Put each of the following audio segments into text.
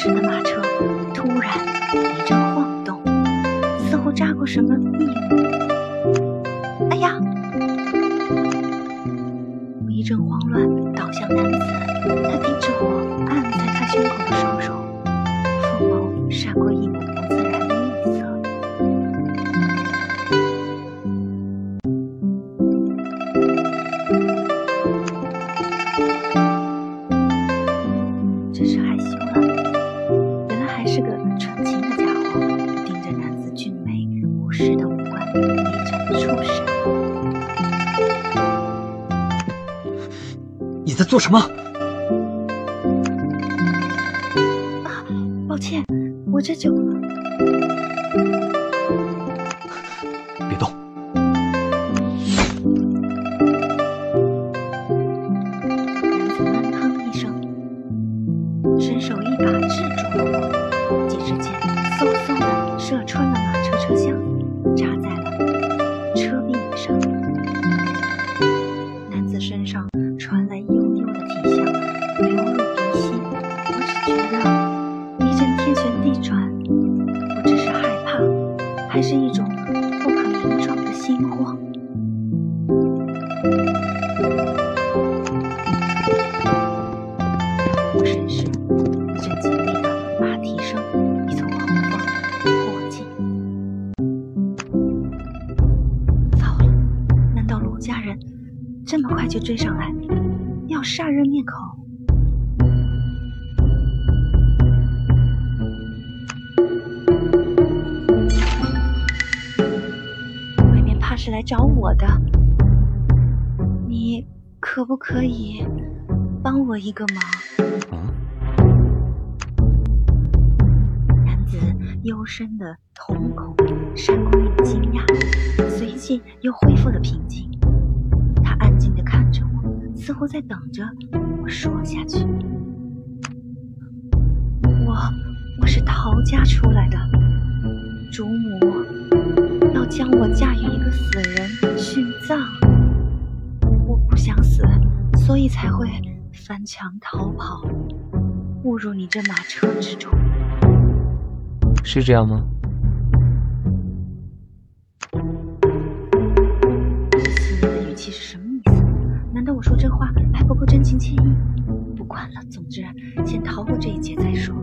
时的马车突然一阵晃动，似乎扎过什么密物。哎呀！我一阵慌乱，纯情的家伙。盯着男子俊美无视的五官，一阵出神。你在做什么？啊抱歉，我这就别动！还是一种不可名状的心慌。我身时，一阵紧密的马蹄声已从后方迫近。糟了，难道卢家人这么快就追上来，要杀人灭口？是来找我的，你可不可以帮我一个忙？啊？男子幽深的瞳孔闪过一惊讶，随即又恢复了平静。他安静的看着我，似乎在等着我说下去。我我是陶家出来的，主母要将我嫁与一个死人殉葬。我不想死，所以才会翻墙逃跑，误入你这马车之中。是这样吗？这戏言的语气是什么意思？难道我说这话还不够真情切意？不管了，总之先逃过这一劫再说。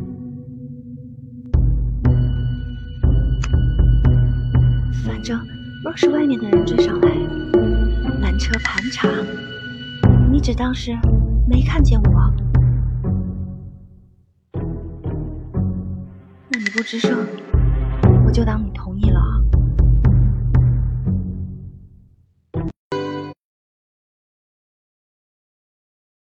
反正若是外面的人追上来，拦车盘查，你只当是没看见我。那你不吱声，我就当你同